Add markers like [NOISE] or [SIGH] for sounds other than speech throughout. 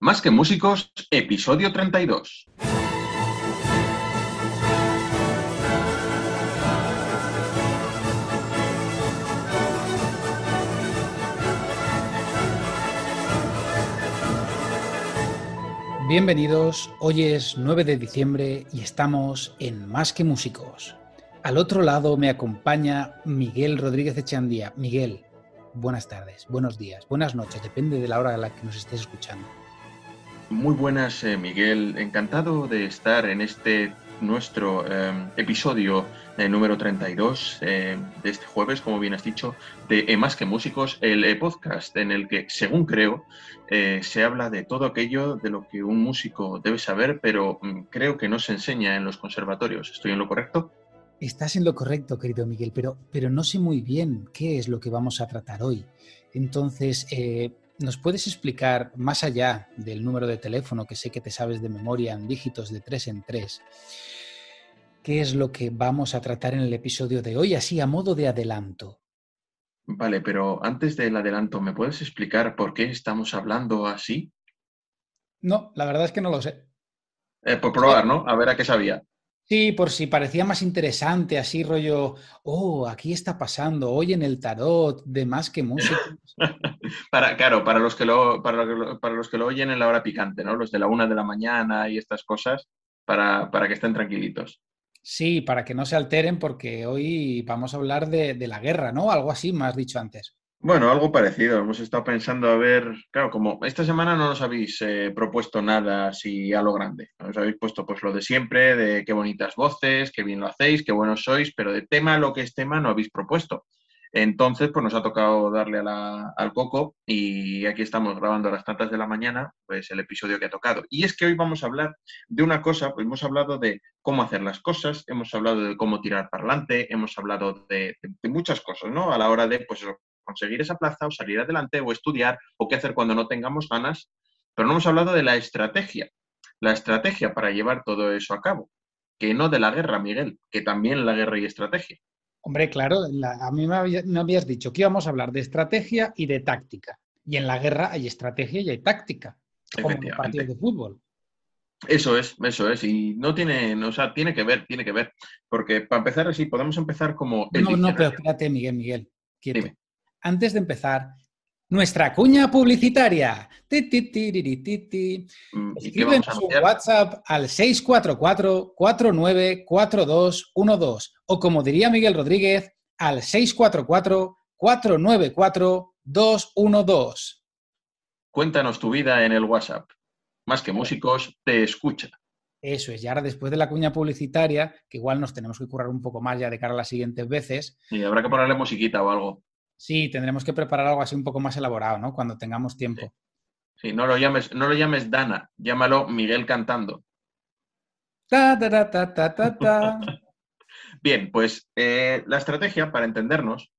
Más que músicos, episodio 32. Bienvenidos, hoy es 9 de diciembre y estamos en Más que Músicos. Al otro lado me acompaña Miguel Rodríguez Echandía. Miguel, buenas tardes, buenos días, buenas noches, depende de la hora a la que nos estés escuchando. Muy buenas, eh, Miguel. Encantado de estar en este nuestro eh, episodio eh, número 32 de este jueves, como bien has dicho, de Más que Músicos, el podcast en el que, según creo, se habla de todo aquello de lo que un músico debe saber, pero mm, creo que no se enseña en los conservatorios. ¿Estoy en lo correcto? Estás en lo correcto, querido Miguel, pero, pero no sé muy bien qué es lo que vamos a tratar hoy. Entonces, ¿Nos puedes explicar, más allá del número de teléfono que sé que te sabes de memoria en dígitos de tres en tres, qué es lo que vamos a tratar en el episodio de hoy, así a modo de adelanto? Vale, pero antes del adelanto, ¿me puedes explicar por qué estamos hablando así? No, la verdad es que no lo sé. Eh, por probar, ¿no? A ver a qué sabía. Sí, por si parecía más interesante, así rollo, oh, aquí está pasando, hoy en el tarot, de más que música. [LAUGHS] para, claro, para los, que lo, para, los que lo oyen en la hora picante, ¿no? Los de la una de la mañana y estas cosas, para, para que estén tranquilitos. Sí, para que no se alteren, porque hoy vamos a hablar de, de la guerra, ¿no? Algo así, me has dicho antes. Bueno, algo parecido. Hemos estado pensando a ver, claro, como esta semana no nos habéis eh, propuesto nada así a lo grande. Os habéis puesto pues lo de siempre, de qué bonitas voces, qué bien lo hacéis, qué buenos sois, pero de tema lo que es tema no habéis propuesto. Entonces, pues nos ha tocado darle al coco y aquí estamos grabando a las tantas de la mañana, pues el episodio que ha tocado. Y es que hoy vamos a hablar de una cosa, pues hemos hablado de cómo hacer las cosas, hemos hablado de cómo tirar para adelante, hemos hablado de, de muchas cosas, ¿no? A la hora de, pues, conseguir esa plaza o salir adelante o estudiar o qué hacer cuando no tengamos ganas, pero no hemos hablado de la estrategia, la estrategia para llevar todo eso a cabo, que no de la guerra, Miguel, que también la guerra y estrategia. Hombre, claro, a mí me, habías dicho que íbamos a hablar de estrategia y de táctica. Y en la guerra hay estrategia y hay táctica, como en partidos de fútbol. Eso es, eso es. Y no tiene, o sea, tiene que ver, tiene que ver. Porque para empezar así, podemos empezar como... no, no, pero espérate, Miguel, Miguel. Dime antes de empezar, nuestra cuña publicitaria. Mm, Escribe su WhatsApp al 644-494212 o como diría Miguel Rodríguez, al 644-494-212. Cuéntanos tu vida en el WhatsApp. Más que músicos, te escucha. Eso es, y ahora después de la cuña publicitaria, que igual nos tenemos que currar un poco más ya de cara a las siguientes veces. Y habrá que ponerle musiquita o algo. Sí, tendremos que preparar algo así un poco más elaborado, ¿no? Cuando tengamos tiempo. Sí, no, lo llames, no lo llames Dana, llámalo Miguel cantando. [LAUGHS] Bien, pues eh, la estrategia, para entendernos,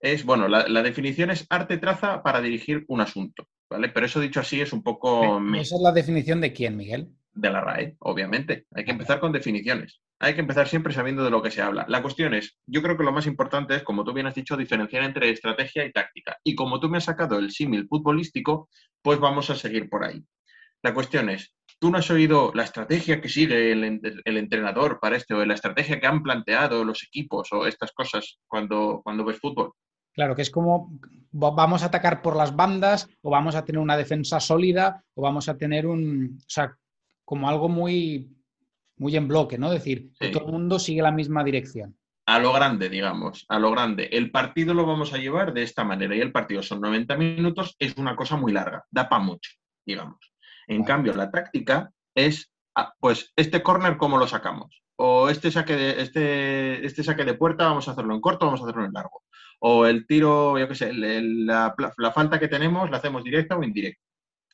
es, bueno, la, definición es arte traza para dirigir un asunto, ¿vale? Pero eso dicho así es un poco... ¿Esa es la definición de quién, Miguel? De la RAE, obviamente. Hay que empezar con definiciones hay que empezar siempre sabiendo de lo que se habla. La cuestión es, yo creo que lo más importante es, como tú bien has dicho, diferenciar entre estrategia y táctica. Y como tú me has sacado el símil futbolístico, pues vamos a seguir por ahí. La cuestión es, ¿tú no has oído la estrategia que sigue el, entrenador para este o la estrategia que han planteado los equipos o estas cosas cuando, cuando ves fútbol? Claro, que es como vamos a atacar por las bandas o vamos a tener una defensa sólida o vamos a tener un, o sea, como algo muy muy en bloque, ¿no? Es decir, que todo el mundo sigue la misma dirección. A lo grande, digamos, a lo grande. El partido lo vamos a llevar de esta manera y el partido son 90 minutos, es una cosa muy larga, da para mucho, digamos. En cambio, la táctica es, ah, pues, este córner, ¿cómo lo sacamos? O este saque, de, este, este saque de puerta, vamos a hacerlo en corto, vamos a hacerlo en largo. O el tiro, yo qué sé, la, la falta que tenemos, la hacemos directa o indirecta.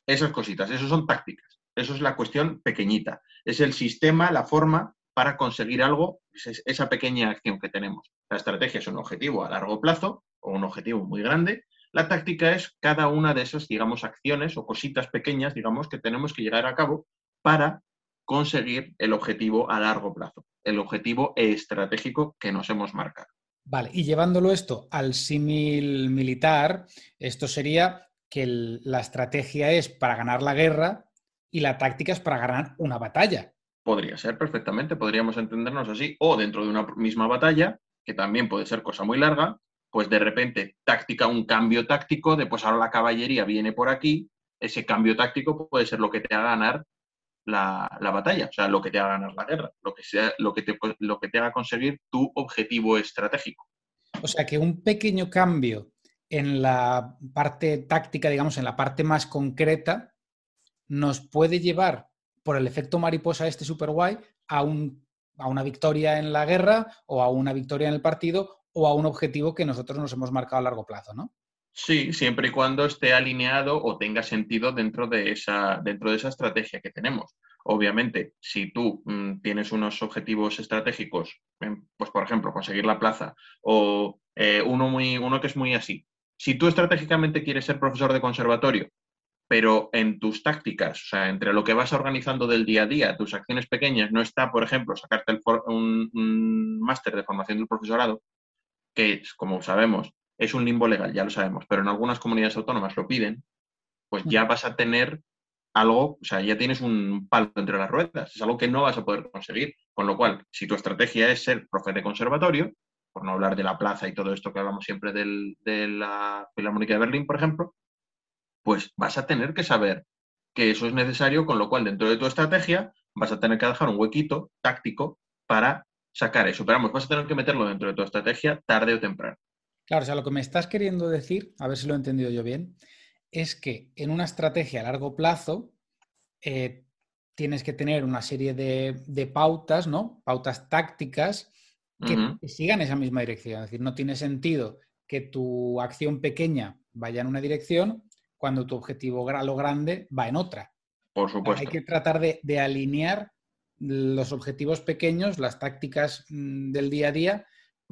Esas cositas, eso son tácticas. Eso es la cuestión pequeñita. Es el sistema, la forma para conseguir algo, es esa pequeña acción que tenemos. La estrategia es un objetivo a largo plazo o un objetivo muy grande. La táctica es cada una de esas, digamos, acciones o cositas pequeñas, digamos, que tenemos que llegar a cabo para conseguir el objetivo a largo plazo, el objetivo estratégico que nos hemos marcado. Vale, y llevándolo esto al símil militar, esto sería que la estrategia es para ganar la guerra y la táctica es para ganar una batalla. Podría ser perfectamente, podríamos entendernos así, o dentro de una misma batalla, que también puede ser cosa muy larga, pues de repente táctica, un cambio táctico, de pues ahora la caballería viene por aquí, ese cambio táctico puede ser lo que te haga ganar la, batalla, o sea, lo que te haga ganar la guerra, lo que, sea, lo, que te, lo que te haga conseguir tu objetivo estratégico. O sea, que un pequeño cambio en la parte táctica, digamos, en la parte más concreta, nos puede llevar, por el efecto mariposa este super guay, a, un, a una victoria en la guerra o a una victoria en el partido o a un objetivo que nosotros nos hemos marcado a largo plazo, ¿no? Sí, siempre y cuando esté alineado o tenga sentido dentro de esa, dentro de esa estrategia que tenemos. Obviamente, si tú mm, tienes unos objetivos estratégicos, em, pues por ejemplo, conseguir la plaza, o eh, uno, muy, uno que es muy así. Si tú estratégicamente quieres ser profesor de conservatorio, pero en tus tácticas, o sea, entre lo que vas organizando del día a día, tus acciones pequeñas, no está, por ejemplo, sacarte un, un máster de formación del profesorado, que, como sabemos, es un limbo legal, ya lo sabemos, pero en algunas comunidades autónomas lo piden, pues ya vas a tener algo, o sea, ya tienes un palo entre las ruedas, es algo que no vas a poder conseguir. Con lo cual, si tu estrategia es ser profe de conservatorio, por no hablar de la plaza y todo esto que hablamos siempre de la Filarmónica de Berlín, por ejemplo, pues vas a tener que saber que eso es necesario, con lo cual dentro de tu estrategia vas a tener que dejar un huequito táctico para sacar eso. Pero vamos, vas a tener que meterlo dentro de tu estrategia tarde o temprano. Claro, o sea, lo que me estás queriendo decir, a ver si lo he entendido yo bien, es que en una estrategia a largo plazo eh, tienes que tener una serie de, pautas, ¿no? Pautas tácticas que, sigan esa misma dirección. Es decir, no tiene sentido que tu acción pequeña vaya en una dirección cuando tu objetivo lo grande va en otra. Por supuesto. Hay que tratar de, de alinear los objetivos pequeños, las tácticas mm, del día a día,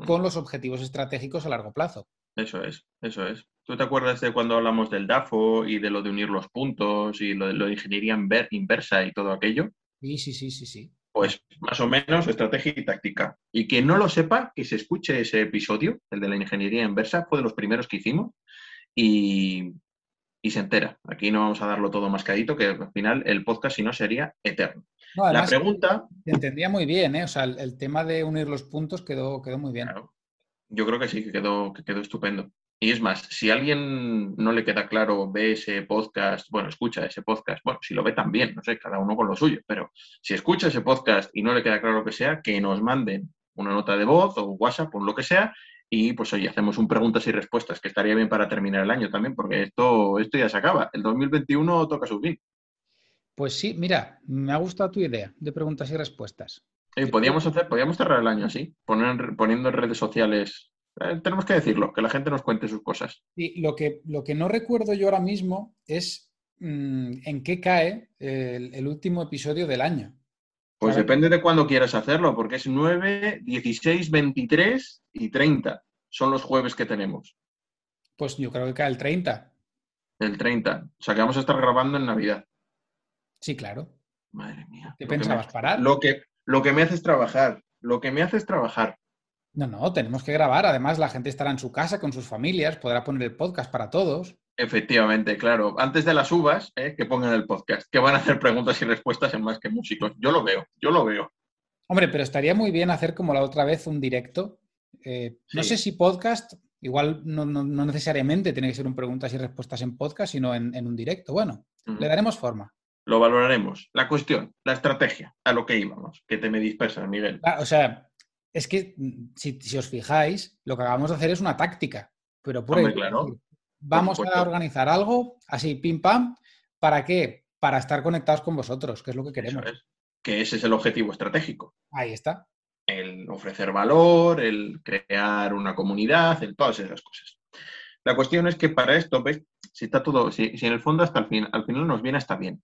con los objetivos estratégicos a largo plazo. Eso es, eso es. ¿Tú te acuerdas de cuando hablamos del DAFO y de lo de unir los puntos y lo de, lo de ingeniería inversa y todo aquello? Sí, sí, sí, sí, sí. Pues más o menos estrategia y táctica. Y quien no lo sepa, que se escuche ese episodio, el de la ingeniería inversa, fue de los primeros que hicimos y, y se entera. Aquí no vamos a darlo todo mascadito, que al final el podcast si no sería eterno la pregunta. Se entendía muy bien, ¿eh? O sea, el, tema de unir los puntos quedó, quedó muy bien. Yo creo que sí, que quedó, que quedó estupendo. Y es más, si a alguien no le queda claro, ve ese podcast, bueno, escucha ese podcast, bueno, si lo ve también, no sé, cada uno con lo suyo, pero si escucha ese podcast y no le queda claro lo que sea, que nos manden una nota de voz o WhatsApp o lo que sea, y pues oye, hacemos un preguntas y respuestas, que estaría bien para terminar el año también, porque esto, esto ya se acaba. El 2021 toca su fin. Pues sí, mira, me ha gustado tu idea de preguntas y respuestas. podríamos, hacer, podríamos cerrar el año así, poner, poniendo en redes sociales. Eh, tenemos que decirlo, que la gente nos cuente sus cosas. Y lo que, lo que no recuerdo yo ahora mismo es mm, en qué cae el, último episodio del año. Pues depende de cuándo quieras hacerlo, porque es 9, 16, 23 y 30. Son los jueves que tenemos. Pues yo creo que cae el 30. El 30. O sea que vamos a estar grabando en Navidad. Sí, claro. Madre mía. ¿Qué pensabas? ¿Parar? Lo que, lo que me hace es trabajar. Lo que me hace es trabajar. No, no, tenemos que grabar. Además, la gente estará en su casa con sus familias, podrá poner el podcast para todos. Efectivamente, claro. Antes de las uvas, ¿eh? que pongan el podcast, que van a hacer preguntas y respuestas en más que músicos. Yo lo veo, yo lo veo. Hombre, pero estaría muy bien hacer como la otra vez un directo. Eh, no sé si podcast, igual no, necesariamente tiene que ser un preguntas y respuestas en podcast, sino en, un directo. Bueno, le daremos forma lo valoraremos. La cuestión, la estrategia, a lo que íbamos, que te me dispersas, Miguel. Ah, o sea, es que mm, si, os fijáis, lo que acabamos de hacer es una táctica, pero por claro, vamos a organizar algo así, pim pam, ¿para qué? Para estar conectados con vosotros, que es lo que queremos. Que ese es el objetivo estratégico. Ahí está. El ofrecer valor, el crear una comunidad, el todas esas cosas. La cuestión es que para esto, ¿ves? Si está todo, si, en el fondo hasta el fin, al final nos viene hasta bien.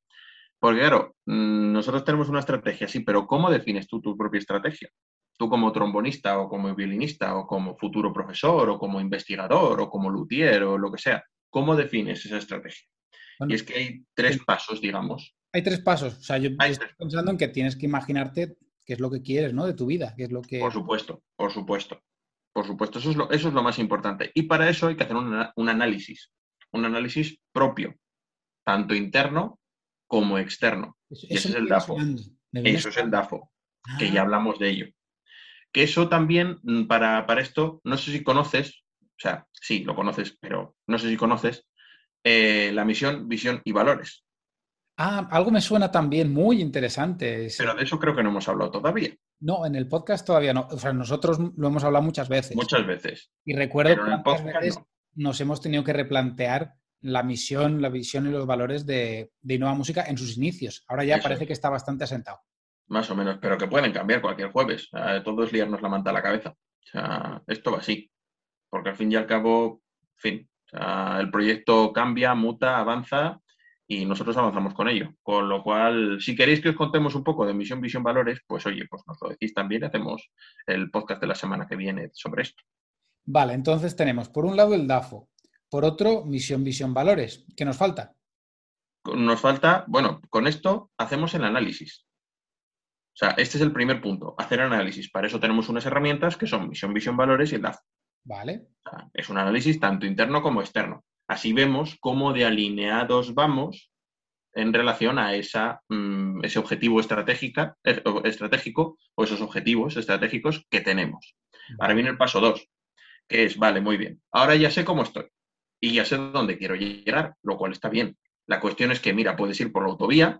Porque claro, mm, nosotros tenemos una estrategia, sí, pero ¿cómo defines tú tu propia estrategia? Tú como trombonista o como violinista o como futuro profesor o como investigador o como luthier o lo que sea, ¿cómo defines esa estrategia? y es que hay tres pasos, digamos. Hay tres pasos. O sea, yo estoy pensando en que tienes que imaginarte qué es lo que quieres, ¿no? De tu vida, qué es lo que... Por supuesto, por supuesto. Por supuesto, eso es lo, eso es lo más importante. Y para eso hay que hacer un, análisis, un análisis propio, tanto interno como externo. Eso, ese es el DAFO. Eso es el DAFO, que ya ah. hablamos de ello. Que eso también, mm, para, para, esto, no sé si conoces, o sea, sí, lo conoces, pero no sé si conoces eh, la misión, visión y valores. Ah, algo me suena también muy interesante. Pero de eso creo que no hemos hablado todavía. No, en el podcast todavía no. O sea, nosotros lo hemos hablado muchas veces. Muchas veces. Y recuerdo que veces nos hemos tenido que replantear la misión, la visión y los valores de, de Innova Música en sus inicios. Ahora ya parece que está bastante asentado. Más o menos, pero que pueden cambiar cualquier jueves. todo es liarnos la manta a la cabeza. O sea, esto va así. Porque al fin y al cabo, fin. el proyecto cambia, muta, avanza y nosotros avanzamos con ello. Con lo cual, si queréis que os contemos un poco de misión, visión, valores, pues oye, pues nos lo decís también hacemos el podcast de la semana que viene sobre esto. Vale, entonces tenemos por un lado el DAFO, por otro misión, visión, valores. ¿Qué nos falta? Nos falta, bueno, con esto hacemos el análisis. O sea, este es el primer punto, hacer análisis. Para eso tenemos unas herramientas que son misión, visión, valores y el DAFO. Vale. es un análisis tanto interno como externo. Así vemos cómo de alineados vamos en relación a esa, mm, ese objetivo estratégico o esos objetivos estratégicos que tenemos. Ahora viene el paso dos, que es, vale, muy bien, ahora ya sé cómo estoy y ya sé dónde quiero llegar, lo cual está bien. La cuestión es que, mira, puedes ir por la autovía,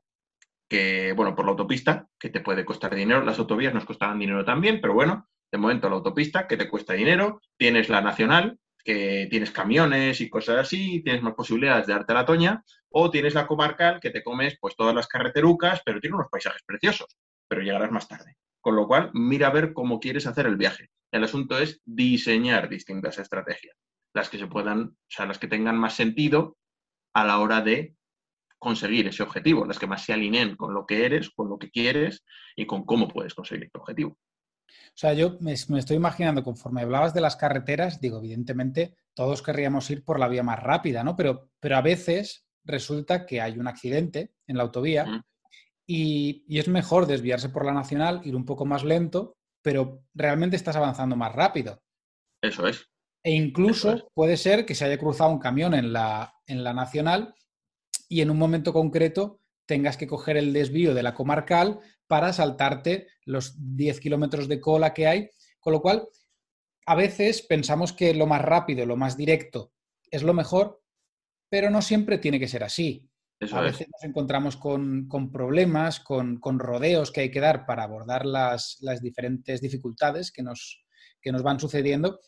que, bueno, por la autopista, que te puede costar dinero. Las autovías nos costarán dinero también, pero bueno, de momento la autopista, que te cuesta dinero. Tienes la nacional, que tienes camiones y cosas así, tienes más posibilidades de darte la toña, o tienes la comarcal que te comes pues todas las carreterucas, pero tiene unos paisajes preciosos, pero llegarás más tarde. Con lo cual, mira a ver cómo quieres hacer el viaje. El asunto es diseñar distintas estrategias, las que se puedan, o sea, las que tengan más sentido a la hora de conseguir ese objetivo, las que más se alineen con lo que eres, con lo que quieres y con cómo puedes conseguir tu objetivo. O sea, yo me, estoy imaginando, conforme hablabas de las carreteras, digo, evidentemente todos querríamos ir por la vía más rápida, ¿no? Pero, pero a veces resulta que hay un accidente en la autovía y, es mejor desviarse por la nacional, ir un poco más lento, pero realmente estás avanzando más rápido. Eso es. E incluso puede ser que se haya cruzado un camión en la, en la nacional y en un momento concreto tengas que coger el desvío de la comarcal para saltarte los 10 kilómetros de cola que hay. Con lo cual, a veces pensamos que lo más rápido, lo más directo es lo mejor, pero no siempre tiene que ser así. a veces nos encontramos con, problemas, con, rodeos que hay que dar para abordar las, diferentes dificultades que nos, que nos van sucediendo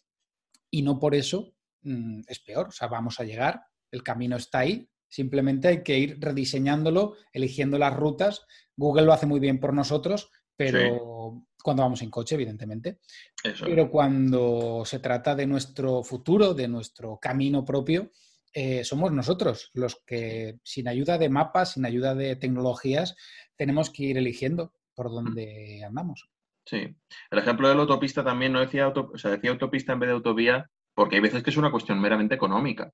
y no por eso mm, es peor. O sea, vamos a llegar, el camino está ahí, Simplemente hay que ir rediseñándolo, eligiendo las rutas. Google lo hace muy bien por nosotros, pero cuando vamos en coche, evidentemente. Pero cuando se trata de nuestro futuro, de nuestro camino propio, eh, somos nosotros los que, sin ayuda de mapas, sin ayuda de tecnologías, tenemos que ir eligiendo por mm. dónde andamos. Sí. El ejemplo de la autopista también no decía, o sea, decía autopista en vez de autovía, porque hay veces que es una cuestión meramente económica.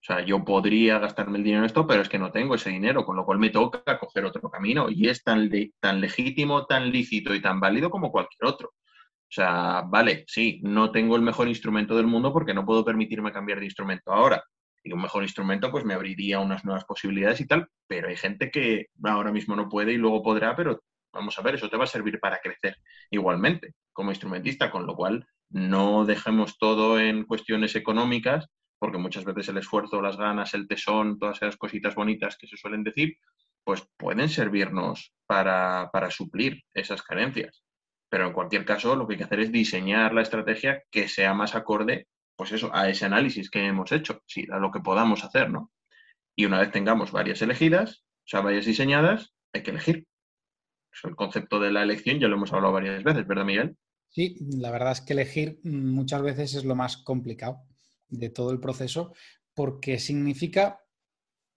O sea, yo podría gastarme el dinero en esto, pero es que no tengo ese dinero, con lo cual me toca coger otro camino y es tan, tan legítimo, tan lícito y tan válido como cualquier otro. O sea, vale, sí, no tengo el mejor instrumento del mundo porque no puedo permitirme cambiar de instrumento ahora. Y un mejor instrumento pues me abriría unas nuevas posibilidades y tal, pero hay gente que ahora mismo no puede y luego podrá, pero vamos a ver, eso te va a servir para crecer igualmente como instrumentista, con lo cual no dejemos todo en cuestiones económicas porque muchas veces el esfuerzo, las ganas, el tesón, todas esas cositas bonitas que se suelen decir, pues pueden servirnos para, suplir esas carencias. Pero en cualquier caso, lo que hay que hacer es diseñar la estrategia que sea más acorde, pues eso, a ese análisis que hemos hecho, sí, a lo que podamos hacer, ¿no? Y una vez tengamos varias elegidas, o sea, varias diseñadas, hay que elegir. el concepto de la elección ya lo hemos hablado varias veces, ¿verdad, Miguel? Sí, la verdad es que elegir muchas veces es lo más complicado. De todo el proceso porque significa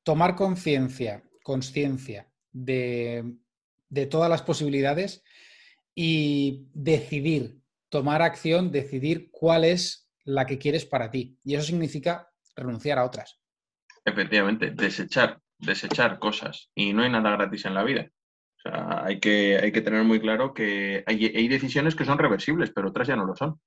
tomar conciencia, conciencia de, de todas las posibilidades y decidir, tomar acción, decidir cuál es la que quieres para ti. Y eso significa renunciar a otras. Efectivamente, desechar, desechar cosas. Y no hay nada gratis en la vida. O sea, hay que, hay que tener muy claro que hay, hay decisiones que son reversibles, pero otras ya no lo son.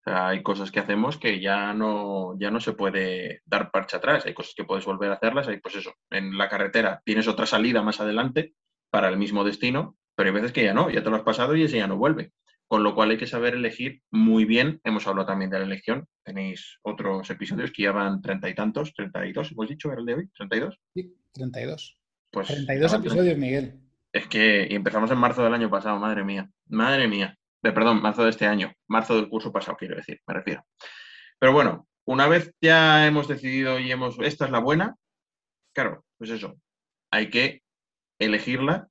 O sea, hay cosas que hacemos que ya no, ya no se puede dar marcha atrás. Hay cosas que puedes volver a hacerlas. Hay, pues eso, en la carretera tienes otra salida más adelante para el mismo destino, pero hay veces que ya no, ya te lo has pasado y ese ya no vuelve. Con lo cual hay que saber elegir muy bien. Hemos hablado también de la elección. Tenéis otros episodios que llevan treinta y tantos, treinta y dos, hemos dicho, era el de hoy, treinta y dos. Sí, treinta y dos. Pues, 32 episodios, Miguel. Es que y empezamos en marzo del año pasado, madre mía, madre mía. De, perdón, marzo de este año, marzo del curso pasado, quiero decir, me refiero. Pero bueno, una vez ya hemos decidido y hemos, esta es la buena, claro, pues eso, hay que elegirla,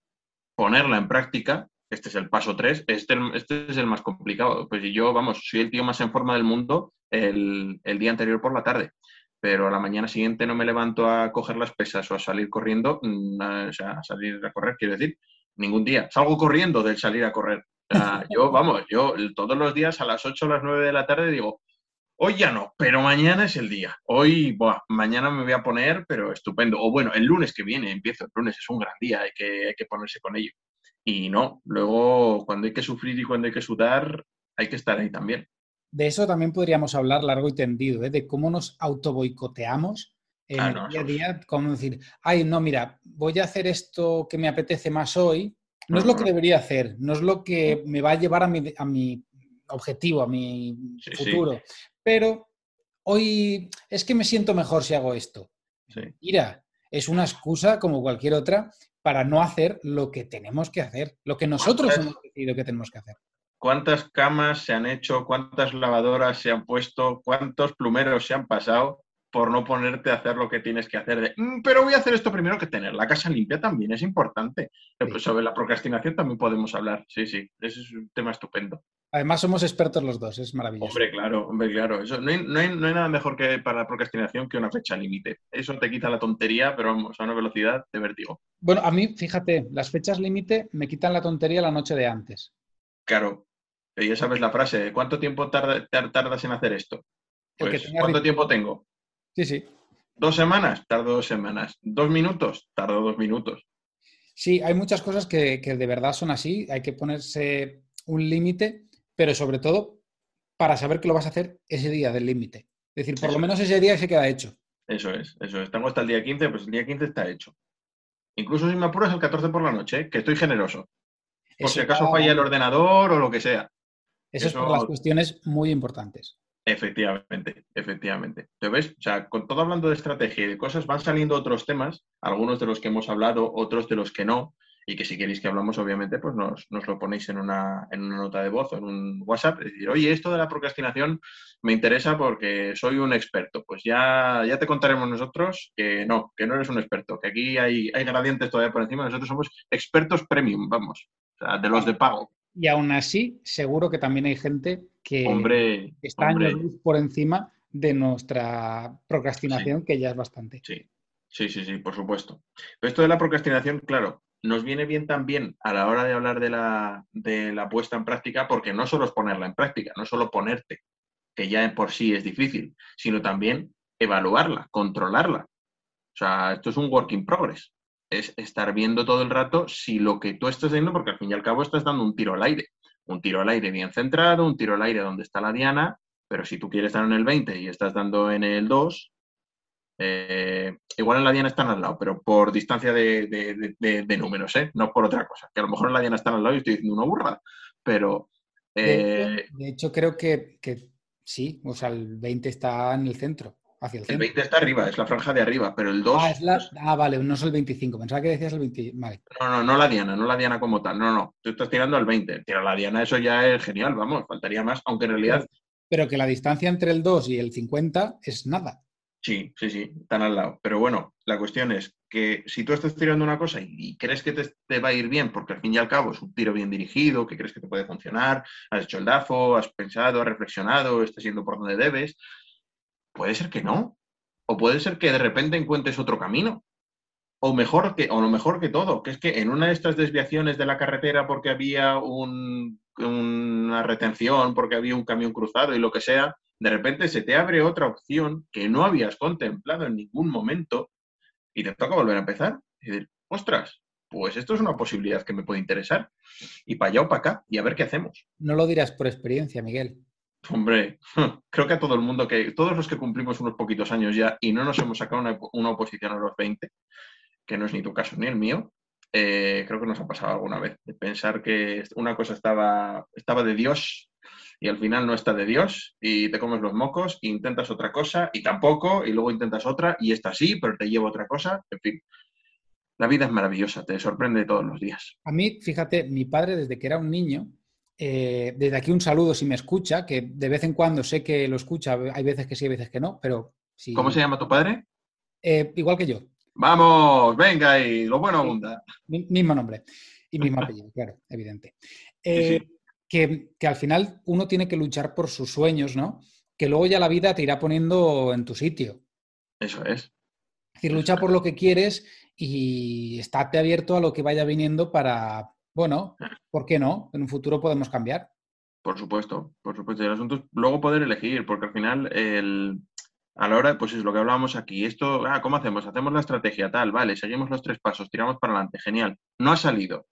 ponerla en práctica este es el paso 3, este, este, es el más complicado. Pues yo, vamos, soy el tío más en forma del mundo el, día anterior por la tarde, pero a la mañana siguiente no me levanto a coger las pesas o a salir corriendo, mm, o sea, a salir a correr, quiero decir, ningún día. Salgo corriendo del salir a correr. Yo, vamos, yo todos los días a las 8 o las 9 de la tarde digo, hoy ya no, pero mañana es el día. Hoy, buah, mañana me voy a poner, pero estupendo. O bueno, el lunes que viene empiezo, el lunes es un gran día, hay que, hay que ponerse con ello. Y no, luego cuando hay que sufrir y cuando hay que sudar, hay que estar ahí también. De eso también podríamos hablar largo y tendido, ¿eh? de cómo nos autoboicoteamos en Ah, el día a día, como decir, ay, no, mira, voy a hacer esto que me apetece más hoy, no es lo que debería hacer, no es lo que me va a llevar a mi, a mi objetivo, a mi Sí, sí. futuro, pero hoy es que me siento mejor si hago esto. Sí. Mira, es una excusa como cualquier otra para no hacer lo que tenemos que hacer, lo que nosotros ¿Cuántas- hemos decidido que tenemos que hacer. ¿Cuántas camas se han hecho? ¿Cuántas lavadoras se han puesto? ¿Cuántos plumeros se han pasado por no ponerte a hacer lo que tienes que hacer? De, "Mm, pero voy a hacer esto primero que tener la casa limpia también es importante. Eh, pues sobre la procrastinación también podemos hablar. Sí, sí, ese es un tema estupendo. Además, somos expertos los dos, es maravilloso. Hombre, claro, hombre, claro. Eso, no, hay, no hay- no hay nada mejor que para la procrastinación que una fecha límite. Eso te quita la tontería, pero vamos, a una velocidad de vértigo. Bueno, a mí, fíjate, las fechas límite me quitan la tontería la noche de antes. Claro, ya sabes la frase, ¿cuánto tiempo tarda- tar- tardas en hacer esto? Pues, ¿cuánto tiempo tengo? Sí, sí. ¿Dos semanas? Tardo dos semanas. ¿Dos minutos? Tardo dos minutos. Sí, hay muchas cosas que, que de verdad son así, hay que ponerse un límite, pero sobre todo para saber que lo vas a hacer ese día del límite. Es decir, por lo Eso. menos ese día se queda hecho. Eso es, eso es. Tengo hasta el día 15, pues el día 15 está hecho. Incluso si me apuras el 14 por la noche, ¿eh? que estoy generoso. Por Eso si acaso falla el ordenador o lo que sea. Eso es por eso- las cuestiones muy importantes. Efectivamente, efectivamente. ¿Te ves? O sea, con todo hablando de estrategia y de cosas, van saliendo otros temas, algunos de los que hemos hablado, otros de los que no, y que si queréis que hablamos, obviamente, pues nos, nos lo ponéis en una, en una nota de voz o en un WhatsApp, es decir, oye, esto de la procrastinación me interesa porque soy un experto. Pues ya, ya te contaremos nosotros que no, que no eres un experto, que aquí hay, hay gradientes todavía por encima, nosotros somos expertos premium, vamos, o sea, de los de pago. Y aún así, seguro que también hay gente que Hombre, está hombre. años luz por encima de nuestra procrastinación, que ya es bastante. Sí, sí, sí, sí, por supuesto. Pero esto de la procrastinación, claro, nos viene bien también a la hora de hablar de la, de la puesta en práctica, porque no solo es ponerla en práctica, no solo ponerte, que ya por sí es difícil, sino también evaluarla, controlarla. O sea, esto es un work in progress. Es estar viendo todo el rato si lo que tú estás haciendo, porque al fin y al cabo estás dando un tiro al aire. Un tiro al aire bien centrado, un tiro al aire donde está la diana, pero si tú quieres estar en el 20 y estás dando en el 2, eh, igual en la diana están al lado, pero por distancia de, de- de- números, ¿eh? no por otra cosa. Que a lo mejor en la diana están al lado y estoy diciendo una burrada, pero De eh, hecho, de hecho, creo que, que sí, o sea, el 20 está en el centro, hacia el el centro. 20 está arriba, es la franja de arriba, pero el 2, Ah, es la- ah, vale, no es el 25, pensaba que decías el 20. Vale. no, no, no la diana, no la diana como tal, no, no, tú estás tirando al 20, tira la diana, eso ya es genial, vamos, faltaría más, aunque en realidad Pero que la distancia entre el 2 y el 50 es nada. Sí, sí, sí, están al lado. Pero bueno, la cuestión es que si tú estás tirando una cosa y, y crees que te, te va a ir bien, porque al fin y al cabo es un tiro bien dirigido, que crees que te puede funcionar, has hecho el DAFO, has pensado, has reflexionado, estás yendo por donde debes, puede ser que no. O puede ser que de repente encuentres otro camino. O mejor que, o lo mejor que todo, que es que en una de estas desviaciones de la carretera porque había una retención, porque había un camión cruzado y lo que sea, de repente se te abre otra opción que no habías contemplado en ningún momento y te toca volver a empezar. Y decir, ostras, pues esto es una posibilidad que me puede interesar. Y para allá o para acá, y a ver qué hacemos. No lo dirás por experiencia, Miguel. Hombre, [LAUGHS] creo que a todo el mundo, que todos los que cumplimos unos poquitos años ya y no nos hemos sacado una, oposición a los 20, que no es ni tu caso ni el mío, eh, creo que nos ha pasado alguna vez, de pensar que una cosa estaba, estaba de Dios y al final no está de Dios y te comes los mocos e intentas otra cosa y tampoco y luego intentas otra y esta sí, pero te lleva otra cosa, en fin. La vida es maravillosa, te sorprende todos los días. A mí, fíjate, mi padre desde que era un niño, eh, desde aquí un saludo si me escucha, que de vez en cuando sé que lo escucha, hay veces que sí, hay veces que no, pero sí. ¿Cómo se llama tu padre? Eh, igual que yo. Vamos, venga y lo bueno abunda. mismo nombre y mismo apellido, claro, evidente. Eh, que, al final uno tiene que luchar por sus sueños, ¿no? Que luego ya la vida te irá poniendo en tu sitio. Eso es. Es decir, lucha por lo que quieres y estate abierto a lo que vaya viniendo para, bueno, ¿por qué no? En un futuro podemos cambiar. Por supuesto, por supuesto. El asunto es luego poder elegir, porque al final el, a la hora, pues es lo que hablábamos aquí. Esto, ah, ¿cómo hacemos? Hacemos la estrategia tal, vale, seguimos los tres pasos, tiramos para adelante, genial. No ha salido.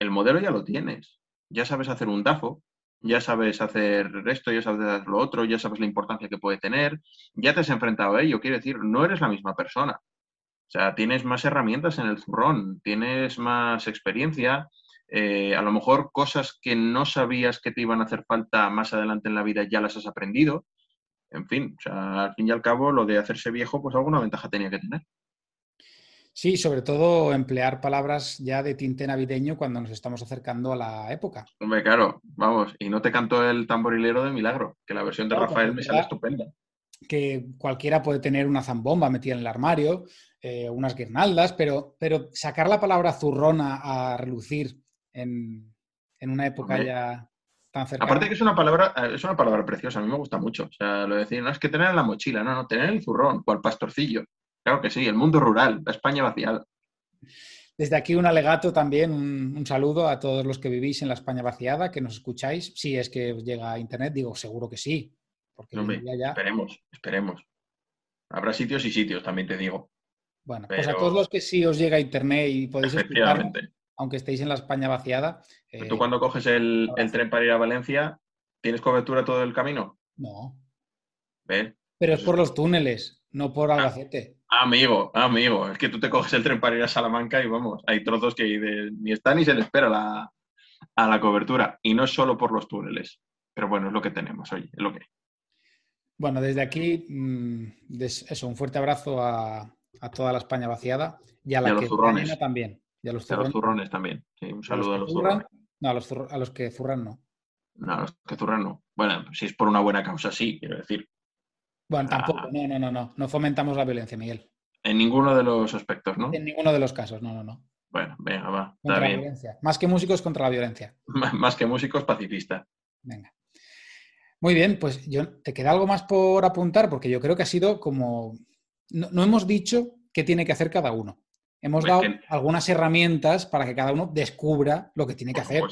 El modelo ya lo tienes ya sabes hacer un DAFO, ya sabes hacer esto, ya sabes hacer lo otro, ya sabes la importancia que puede tener, ya te has enfrentado a ello, quiere decir, no eres la misma persona. O sea, tienes más herramientas en el zurrón, tienes más experiencia, eh, a lo mejor cosas que no sabías que te iban a hacer falta más adelante en la vida ya las has aprendido. En fin, o sea, al fin y al cabo, lo de hacerse viejo, pues alguna ventaja tenía que tener. Sí, sobre todo emplear palabras ya de tinte navideño cuando nos estamos acercando a la época. Hombre, claro, vamos, y no te canto el tamborilero de Milagro, que la versión de Rafael me sale estupenda. Que cualquiera puede tener una zambomba metida en el armario, eh, unas guirnaldas, pero, pero sacar la palabra zurrona a relucir en, una época ya tan cercana. Aparte que es una palabra, eh, es una palabra preciosa, a mí me gusta mucho. O sea, lo decir, no es que tener en la mochila, no, no, tener el zurrón, o el pastorcillo. Claro que sí, el mundo rural, la España vaciada. Desde aquí un alegato también, un, saludo a todos los que vivís en la España vaciada, que nos escucháis. Si es que os llega a Internet, digo, seguro que sí. Porque Esperemos, esperemos. Habrá sitios y sitios, también te digo. Bueno, pues a todos los que sí os llega Internet y podéis escuchar, aunque estéis en la España vaciada. ¿Tú eh, cuando coges el, tren para ir a Valencia, tienes cobertura todo el camino? No. ¿Ves? Pero es por los túneles no por ah, Albacete. amigo, amigo, es que tú te coges el tren para ir a Salamanca y vamos, hay trozos que ni está ni se le espera la, a la cobertura. Y no es solo por los túneles. Pero bueno, es lo que tenemos, oye, es lo que. Bueno, desde aquí, mm, eso, un fuerte abrazo a, toda la España vaciada y a la que zurrones. también. Y a los zurrones, también. un saludo a los, zurrones. No, a los, a los que zurran no. No, a los que zurran no. Bueno, si es por una buena causa, sí, quiero decir. Bueno, tampoco, ah. no, no, no, no. No fomentamos la violencia, Miguel. En ninguno de los aspectos, ¿no? En ninguno de los casos, no, no, no. Bueno, venga, va. Contra la violencia. Más que músicos contra la violencia. [LAUGHS] Más que músicos, pacifista. Venga. Muy bien, pues yo te queda algo más por apuntar, porque yo creo que ha sido como. No, hemos dicho qué tiene que hacer cada uno. Hemos dado algunas herramientas para que cada uno descubra lo que tiene que hacer.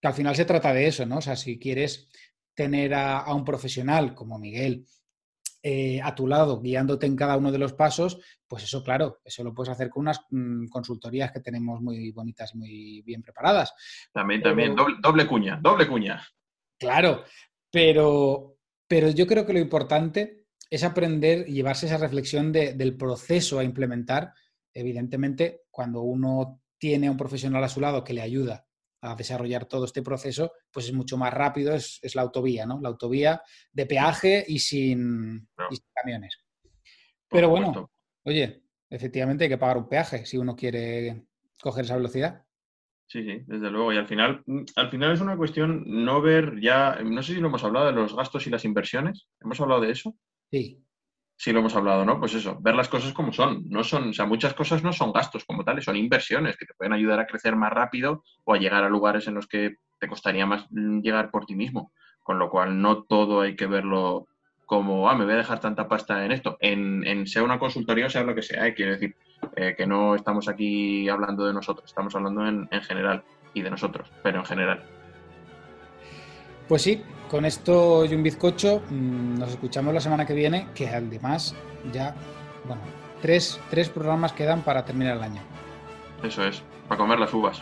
Que al final se trata de eso, ¿no? O sea, si quieres tener a un profesional como Miguel eh, a tu lado, guiándote en cada uno de los pasos, pues eso, claro, eso lo puedes hacer con unas mm, consultorías que tenemos muy bonitas y muy bien preparadas. También, también, doble, cuña, doble cuña. Claro, pero, pero yo creo que lo importante es aprender y llevarse esa reflexión del proceso a implementar. Evidentemente, cuando uno tiene a un profesional a su lado que le ayuda a desarrollar todo este proceso, pues es mucho más rápido, es, la autovía, ¿no? La autovía de peaje y sin, camiones. Pero bueno, oye, efectivamente hay que pagar un peaje si uno quiere coger esa velocidad. Sí, sí, desde luego. Y al final, al final es una cuestión no ver ya, no sé si lo hemos hablado de los gastos y las inversiones. ¿Hemos hablado de eso? Sí sí lo hemos hablado, ¿no? Pues eso, ver las cosas como son. No son, o sea, muchas cosas no son gastos como tales, son inversiones que te pueden ayudar a crecer más rápido o a llegar a lugares en los que te costaría más llegar por ti mismo. Con lo cual, no todo hay que verlo como, ah, me voy a dejar tanta pasta en esto, en, sea una consultoría o sea lo que sea, ¿eh? quiero decir eh, que no estamos aquí hablando de nosotros, estamos hablando en, general y de nosotros, pero en general. Pues sí, con esto y un bizcocho mm, nos escuchamos la semana que viene, que además ya, bueno, tres, tres programas quedan para terminar el año. Eso es, para comer las uvas.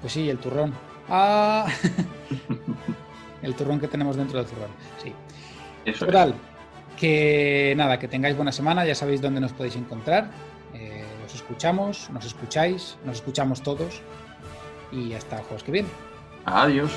Pues sí, el turrón. Ah. [LAUGHS] el turrón que tenemos dentro del turrón. Sí. Eso Total, que nada, que tengáis buena semana, ya sabéis dónde nos podéis encontrar. Eh, os escuchamos, nos escucháis, nos escuchamos todos y hasta el jueves que viene. Adiós.